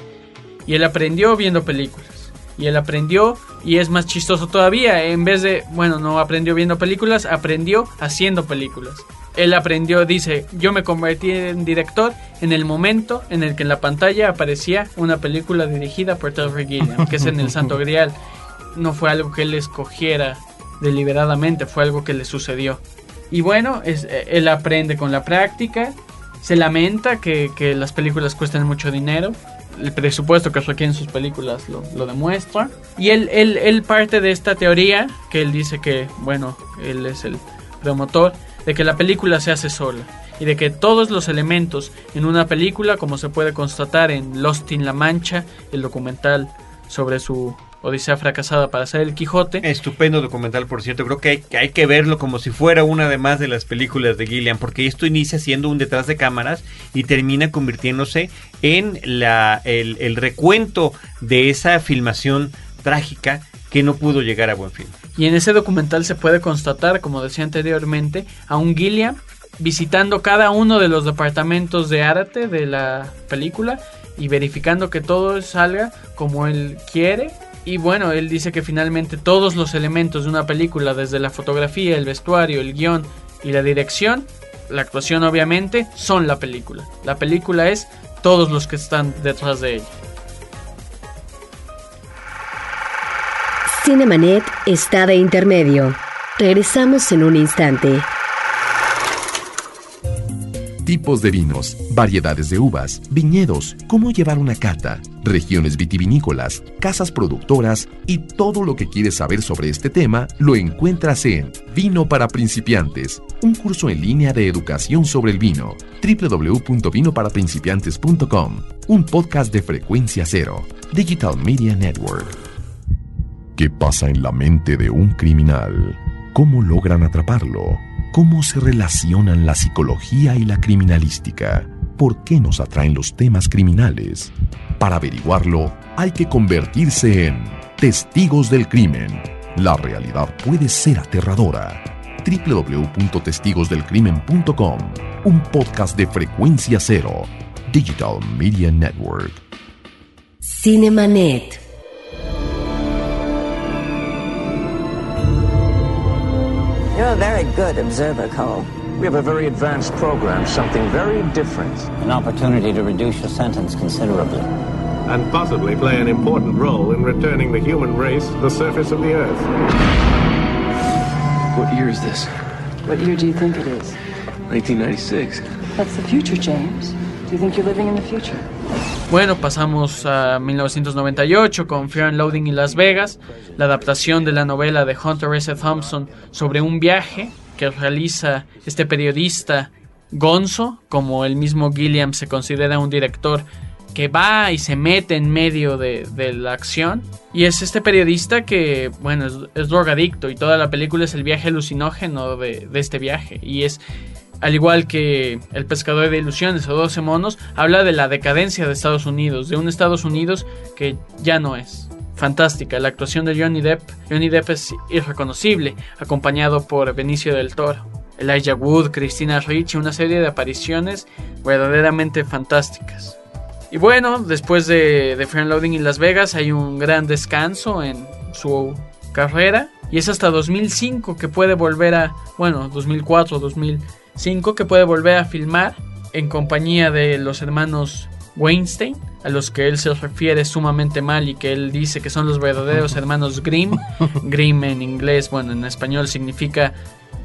Speaker 8: y él aprendió viendo películas. Y él aprendió, y es más chistoso todavía, en vez de, bueno, no aprendió viendo películas, aprendió haciendo películas. Él aprendió, dice, yo me convertí en director en el momento en el que en la pantalla aparecía una película dirigida por Terry Gilliam, que es en El Santo Grial. No fue algo que él escogiera deliberadamente, fue algo que le sucedió. Y bueno, es, eh, él aprende con la práctica, se lamenta que, que las películas cuestan mucho dinero, el presupuesto que requieren sus películas lo, lo demuestra. Y él, él, él parte de esta teoría, que él dice que, bueno, él es el promotor, de que la película se hace sola y de que todos los elementos en una película, como se puede constatar en Lost in La Mancha, el documental sobre su Odisea fracasada para hacer el Quijote.
Speaker 5: Estupendo documental, por cierto. Creo que hay, que hay, que verlo como si fuera una de más de las películas de Gillian, porque esto inicia siendo un detrás de cámaras y termina convirtiéndose en la, el, el recuento de esa filmación trágica que no pudo llegar a buen fin.
Speaker 8: Y en ese documental se puede constatar, como decía anteriormente, a un Gilliam visitando cada uno de los departamentos de arte de la película y verificando que todo salga como él quiere. Y bueno, él dice que finalmente todos los elementos de una película, desde la fotografía, el vestuario, el guion y la dirección, la actuación obviamente, son la película. La película es todos los que están detrás de ella.
Speaker 6: Cinemanet está de intermedio. Regresamos en un instante.
Speaker 9: Tipos de vinos, variedades de uvas, viñedos, cómo llevar una cata, regiones vitivinícolas, casas productoras y todo lo que quieres saber sobre este tema lo encuentras en Vino para principiantes, un curso en línea de educación sobre el vino. www.vinoparaprincipiantes.com, un podcast de frecuencia cero, Digital Media Network. ¿Qué pasa en la mente de un criminal? ¿Cómo logran atraparlo? ¿Cómo se relacionan la psicología y la criminalística? ¿Por qué nos atraen los temas criminales? Para averiguarlo, hay que convertirse en testigos del crimen. La realidad puede ser aterradora. www.testigosdelcrimen.com, un podcast de frecuencia cero, Digital Media Network.
Speaker 6: Cinemanet.
Speaker 12: A very good observer, Cole.
Speaker 13: We have a very advanced program, something very different.
Speaker 3: An opportunity to reduce your sentence considerably.
Speaker 14: And possibly play an important role in returning the human race to the surface of the Earth.
Speaker 15: What year is this?
Speaker 16: What year do you think it is?
Speaker 15: 1996.
Speaker 16: That's the future, James. Do you think you're living in the future?
Speaker 8: Bueno, pasamos a 1998 con Fear and Loading in Las Vegas, la adaptación de la novela de Hunter S. Thompson sobre un viaje que realiza este periodista Gonzo, como el mismo Gilliam se considera un director que va y se mete en medio de, la acción. Y es este periodista que, bueno, es, drogadicto y toda la película es el viaje alucinógeno de este viaje. Y es al igual que El pescador de ilusiones o 12 monos, habla de la decadencia de Estados Unidos, de un Estados Unidos que ya no es. Fantástica, la actuación de Johnny Depp. Johnny Depp es irreconocible, acompañado por Benicio del Toro. Elijah Wood, Christina Ricci, una serie de apariciones verdaderamente fantásticas. Y bueno, después de, de Fear Loading en Las Vegas hay un gran descanso en su carrera. Y es hasta 2005 que puede volver a, bueno, 2004, 2005 que puede volver a filmar en compañía de los hermanos Weinstein, a los que él se refiere sumamente mal y que él dice que son los verdaderos hermanos Grimm. <laughs> Grimm en inglés, bueno, en español significa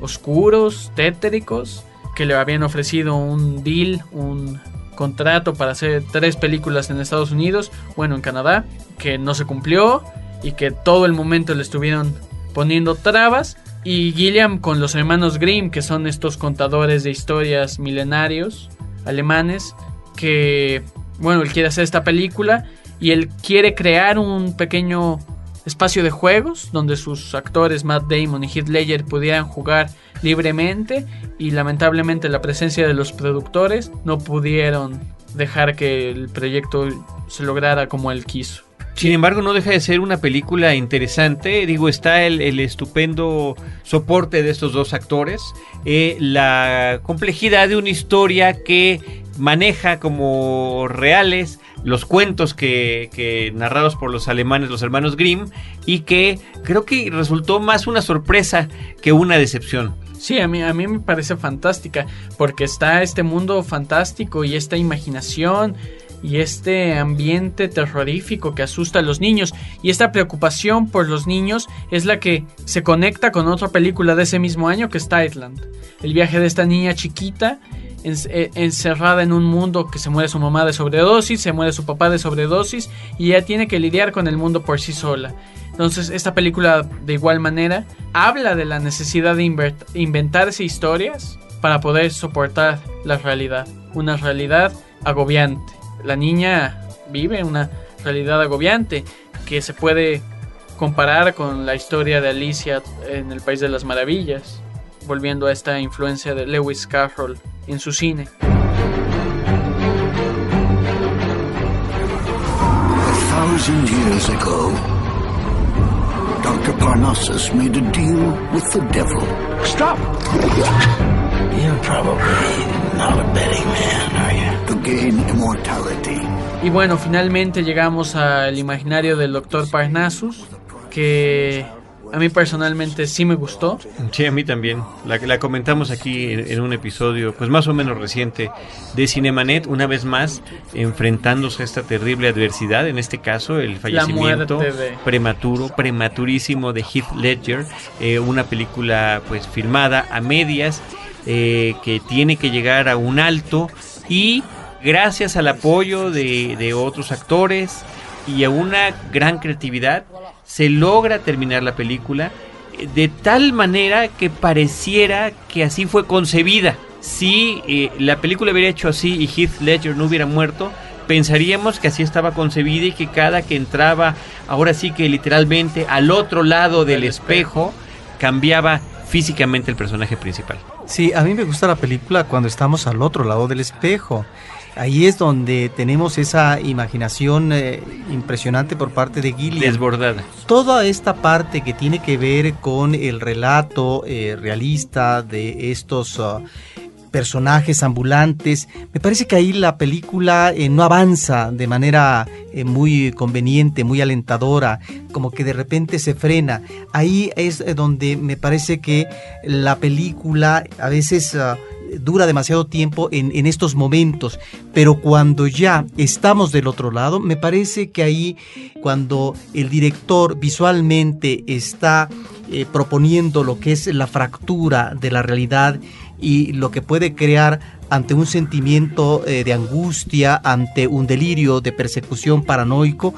Speaker 8: oscuros, tétricos, que le habían ofrecido un deal, un contrato para hacer tres películas en Estados Unidos, bueno, en Canadá, que no se cumplió y que todo el momento le estuvieron poniendo trabas. Y Gilliam con los hermanos Grimm, que son estos contadores de historias milenarios alemanes, que, bueno, él quiere hacer esta película y él quiere crear un pequeño espacio de juegos donde sus actores Matt Damon y Heath Ledger pudieran jugar libremente y lamentablemente la presencia de los productores no pudieron dejar que el proyecto se lograra como él quiso.
Speaker 5: Sin embargo, no deja de ser una película interesante. Digo, está el, el estupendo soporte de estos dos actores, eh, la complejidad de una historia que maneja como reales los cuentos que, que, narrados por los alemanes, los hermanos Grimm, y que creo que resultó más una sorpresa que una decepción.
Speaker 8: Sí, a mí, a mí me parece fantástica, porque está este mundo fantástico y esta imaginación y este ambiente terrorífico que asusta a los niños y esta preocupación por los niños es la que se conecta con otra película de ese mismo año que es Thailand. El viaje de esta niña chiquita eh, encerrada en un mundo que se muere su mamá de sobredosis, se muere su papá de sobredosis y ella tiene que lidiar con el mundo por sí sola. Entonces esta película de igual manera habla de la necesidad de inventarse historias para poder soportar la realidad, una realidad agobiante. La niña vive una realidad agobiante que se puede comparar con la historia de Alicia en el País de las Maravillas, volviendo a esta influencia de Lewis Carroll en su cine.
Speaker 10: A thousand years ago, Dr. Parnassus made a deal with the devil. Stop! You're probably not a betting man, are you? To gain immortality.
Speaker 8: Y bueno, finalmente llegamos al imaginario del Dr. Parnassus, que a mí personalmente sí me gustó.
Speaker 5: Sí, a mí también. La, la comentamos aquí en, un episodio, pues más o menos reciente, de Cinemanet, una vez más enfrentándose a esta terrible adversidad, en este caso el fallecimiento prematuro, prematurísimo de Heath Ledger, eh, una película pues filmada a medias, eh, que tiene que llegar a un alto y gracias al apoyo de, de otros actores y a una gran creatividad, se logra terminar la película eh, de tal manera que pareciera que así fue concebida. Si eh, la película hubiera hecho así y Heath Ledger no hubiera muerto, pensaríamos que así estaba concebida y que cada que entraba, ahora sí que literalmente al otro lado del espejo, cambiaba físicamente el personaje principal.
Speaker 7: Sí, a mí me gusta la película cuando estamos al otro lado del espejo. Ahí es donde tenemos esa imaginación eh, impresionante por parte de Gilliam.
Speaker 5: Desbordada.
Speaker 7: Toda esta parte que tiene que ver con el relato eh, realista de estos uh, personajes ambulantes, me parece que ahí la película eh, no avanza de manera muy conveniente, muy alentadora, como que de repente se frena. Ahí es donde me parece que la película a veces... Uh, dura demasiado tiempo en, estos momentos, pero cuando ya estamos del otro lado, me parece que ahí cuando el director visualmente está eh, proponiendo lo que es la fractura de la realidad y lo que puede crear ante un sentimiento eh, de angustia, ante un delirio de persecución paranoico,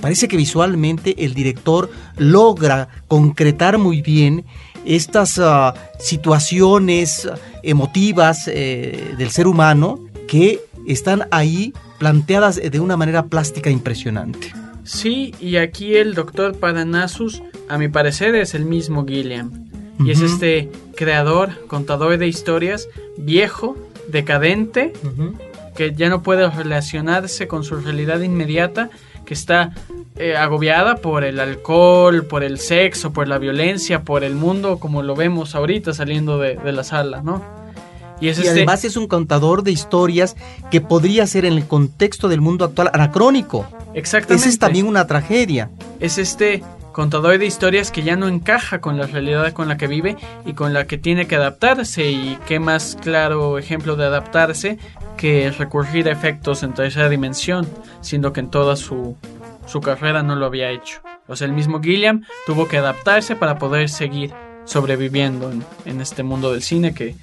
Speaker 7: parece que visualmente el director logra concretar muy bien estas ah, situaciones emotivas eh, del ser humano que están ahí planteadas de una manera plástica impresionante.
Speaker 8: Sí, y aquí el doctor Padanassus, a mi parecer, es el mismo Gilliam. Y es este creador, contador de historias, viejo, decadente, que ya no puede relacionarse con su realidad inmediata, que está eh, agobiada por el alcohol, por el sexo, por la violencia, por el mundo como lo vemos ahorita saliendo de, la sala, ¿no?
Speaker 7: Y, es este además es un contador de historias que podría ser en el contexto del mundo actual anacrónico.
Speaker 8: Exactamente.
Speaker 7: Esa es también una tragedia.
Speaker 8: Es este contador de historias que ya no encaja con la realidad con la que vive y con la que tiene que adaptarse. Y qué más claro ejemplo de adaptarse que recurrir a efectos en tercera dimensión, siendo que en toda su su carrera no lo había hecho. O sea, el mismo Gilliam tuvo que adaptarse para poder seguir sobreviviendo en, este mundo del cine que,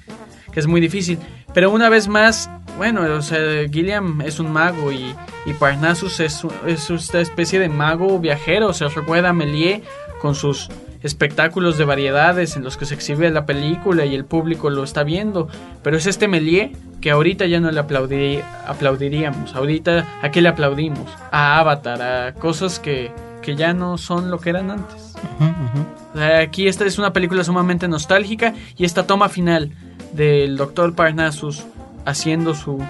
Speaker 8: es muy difícil. Pero una vez más, bueno, o sea, Gilliam es un mago y, y Parnassus es, es esta especie de mago viajero. O sea, recuerda a Méliès con sus espectáculos de variedades en los que se exhibe la película y el público lo está viendo. Pero es este Méliès que ahorita ya no le aplaudiríamos. Ahorita, ¿a qué le aplaudimos? A Avatar, a cosas que, que ya no son lo que eran antes. Aquí esta es una película sumamente nostálgica y esta toma final del Dr. Parnassus haciendo su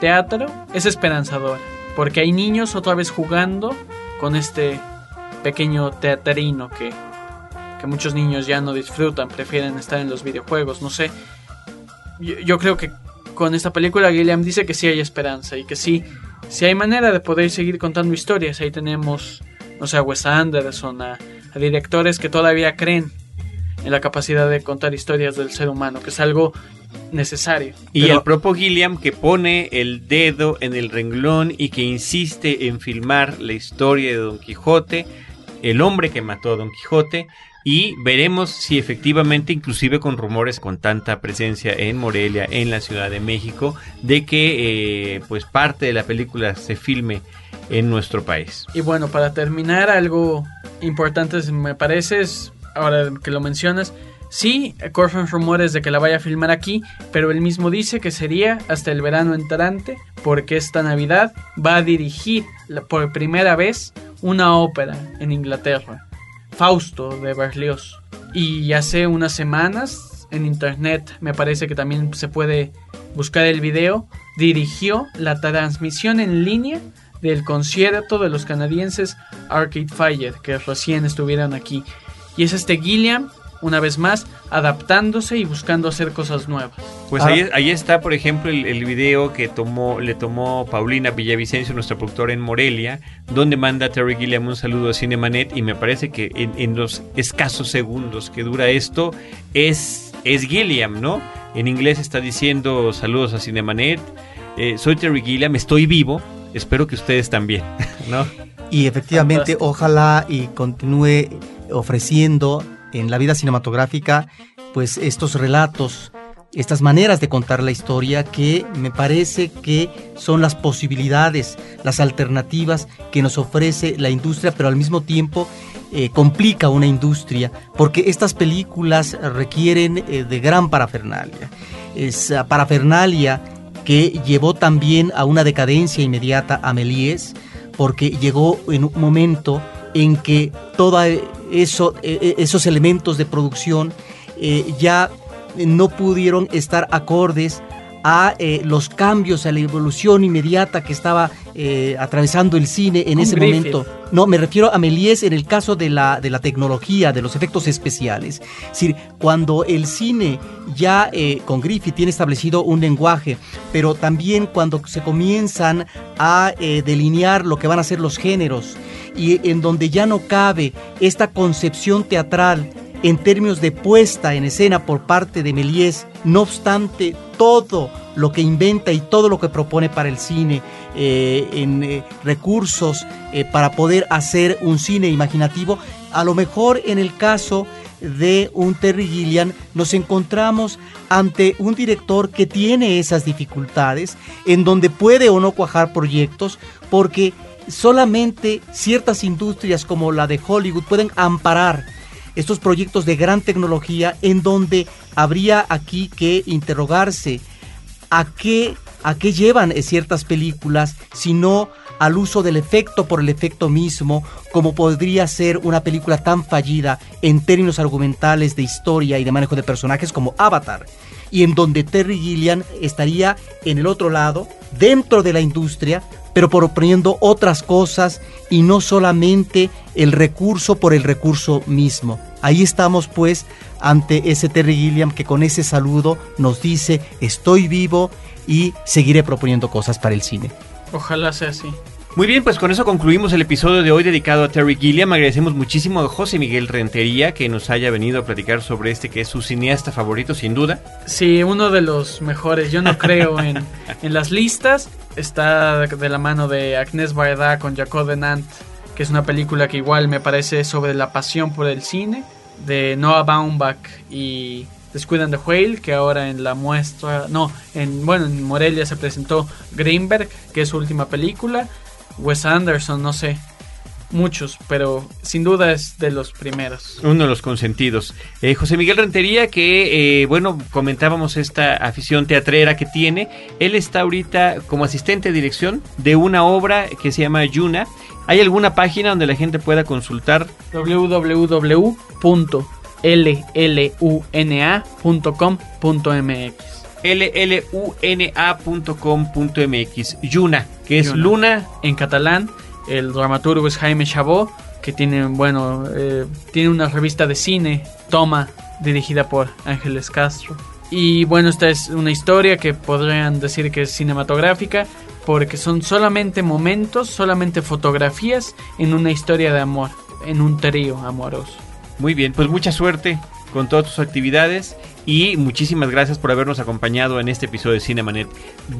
Speaker 8: teatro es esperanzadora. Porque hay niños otra vez jugando con este pequeño teatrino que, que muchos niños ya no disfrutan, prefieren estar en los videojuegos, no sé. yo creo que con esta película Gilliam dice que sí hay esperanza y que sí, sí hay manera de poder seguir contando historias. Ahí tenemos, no sé, a Wes Anderson, a, directores que todavía creen en la capacidad de contar historias del ser humano, que es algo necesario.
Speaker 5: Y el propio Gilliam que pone el dedo en el renglón y que insiste en filmar la historia de Don Quijote, el hombre que mató a Don Quijote, y veremos si efectivamente, inclusive con rumores con tanta presencia en Morelia, en la Ciudad de México, de que eh, pues parte de la película se filme en nuestro país.
Speaker 8: Y bueno, para terminar, algo importante me parece, es, ahora que lo mencionas, sí, corren rumores de que la vaya a filmar aquí, pero él mismo dice que sería hasta el verano entrante, porque esta Navidad va a dirigir por primera vez una ópera en Inglaterra. Fausto de Berlioz. Y hace unas semanas en internet, me parece que también se puede buscar el video, dirigió la transmisión en línea del concierto de los canadienses Arcade Fire, que recién estuvieron aquí. Y es este Gilliam una vez más, adaptándose y buscando hacer cosas nuevas.
Speaker 5: Pues ahí, ahí, está, por ejemplo, el, el, video que tomó, le tomó Paulina Villavicencio, nuestra productora en Morelia, donde manda a Terry Gilliam un saludo a Cinemanet y me parece que en, en los escasos segundos que dura esto es, es Gilliam, ¿no? En inglés está diciendo saludos a Cinemanet, eh, soy Terry Gilliam, estoy vivo, espero que ustedes también, <laughs> ¿no?
Speaker 7: Y efectivamente, Fantástico. ojalá y continúe ofreciendo en la vida cinematográfica, pues estos relatos, estas maneras de contar la historia que me parece que son las posibilidades, las alternativas que nos ofrece la industria, pero al mismo tiempo eh, complica una industria, porque estas películas requieren eh, de gran parafernalia. Esa parafernalia que llevó también a una decadencia inmediata a Méliès, porque llegó en un momento en que todo eso, esos elementos de producción eh, ya no pudieron estar acordes a eh, los cambios, a la evolución inmediata que estaba eh, atravesando el cine en
Speaker 8: Con
Speaker 7: ese
Speaker 8: Griffith.
Speaker 7: momento. No, me refiero a Méliès en el caso de la, de la tecnología, de los efectos especiales. Es decir, cuando el cine ya eh, con Griffith tiene establecido un lenguaje, pero también cuando se comienzan a eh, delinear lo que van a ser los géneros y en donde ya no cabe esta concepción teatral en términos de puesta en escena por parte de Méliès, no obstante todo lo que inventa y todo lo que propone para el cine eh, en eh, recursos eh, para poder hacer un cine imaginativo, a lo mejor en el caso de un Terry Gilliam nos encontramos ante un director que tiene esas dificultades, en donde puede o no cuajar proyectos, porque solamente ciertas industrias como la de Hollywood pueden amparar estos proyectos de gran tecnología en donde habría aquí que interrogarse a qué, a qué llevan ciertas películas, sino al uso del efecto por el efecto mismo, como podría ser una película tan fallida en términos argumentales de historia y de manejo de personajes como Avatar, y en donde Terry Gilliam estaría en el otro lado, dentro de la industria, pero proponiendo otras cosas y no solamente el recurso por el recurso mismo. Ahí estamos pues ante ese Terry Gilliam que con ese saludo nos dice estoy vivo y seguiré proponiendo cosas para el cine.
Speaker 8: Ojalá sea así.
Speaker 5: Muy bien, pues con eso concluimos el episodio de hoy dedicado a Terry Gilliam. Agradecemos muchísimo a José Miguel Rentería que nos haya venido a platicar sobre este que es su cineasta favorito, sin duda.
Speaker 8: Sí, uno de los mejores. Yo no creo en, <laughs> en las listas. Está de la mano de Agnès Varda con Jacob Denant, que es una película que igual me parece sobre la pasión por el cine, de Noah Baumbach y The Squid and the Whale, que ahora en la muestra, no, en bueno, en Morelia se presentó Greenberg, que es su última película, Wes Anderson, no sé, muchos, pero sin duda es de los primeros.
Speaker 5: Uno de los consentidos. Eh, José Miguel Rentería, que, eh, bueno, comentábamos esta afición teatrera que tiene. Él está ahorita como asistente de dirección de una obra que se llama Yuna. ¿Hay alguna página donde la gente pueda consultar?
Speaker 8: www.lluna.com.mx
Speaker 5: lluna.com.mx Yuna, que es
Speaker 8: Yuna.
Speaker 5: Luna
Speaker 8: en catalán. El dramaturgo es Jaime Chabot, que tiene, bueno, eh, tiene una revista de cine, Toma, dirigida por Ángeles Castro. Y bueno, esta es una historia que podrían decir que es cinematográfica, porque son solamente momentos, solamente fotografías en una historia de amor, en un trío amoroso.
Speaker 5: Muy bien, pues mucha suerte con todas tus actividades y muchísimas gracias por habernos acompañado en este episodio de Cinemanet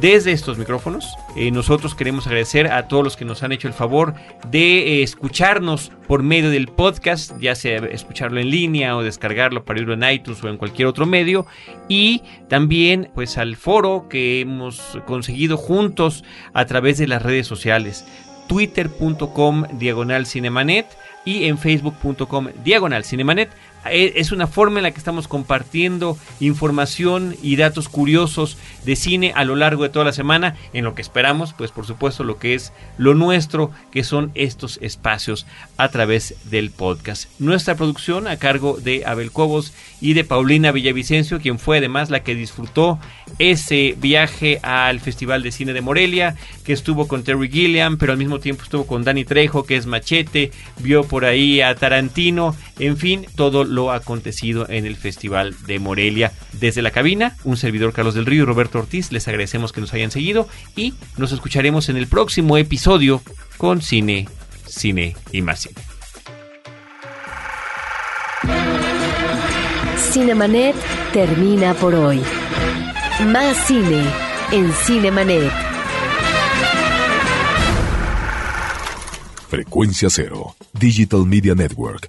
Speaker 5: desde estos micrófonos. Eh, nosotros queremos agradecer a todos los que nos han hecho el favor de eh, escucharnos por medio del podcast, ya sea escucharlo en línea o descargarlo para irlo en iTunes o en cualquier otro medio y también pues al foro que hemos conseguido juntos a través de las redes sociales twitter.com diagonal cinemanet y en facebook.com diagonal cinemanet es una forma en la que estamos compartiendo información y datos curiosos de cine a lo largo de toda la semana, en lo que esperamos, pues por supuesto, lo que es lo nuestro, que son estos espacios a través del podcast. Nuestra producción a cargo de Abel Cobos y de Paulina Villavicencio, quien fue además la que disfrutó ese viaje al Festival de Cine de Morelia, que estuvo con Terry Gilliam, pero al mismo tiempo estuvo con Danny Trejo, que es Machete, vio por ahí a Tarantino, en fin, todo lo acontecido en el Festival de Morelia. Desde la cabina, un servidor Carlos del Río y Roberto Ortiz, les agradecemos que nos hayan seguido y nos escucharemos en el próximo episodio con Cine, Cine y más Cine.
Speaker 6: Cinemanet termina por hoy. Más cine en Cinemanet.
Speaker 17: Frecuencia Cero, Digital Media Network,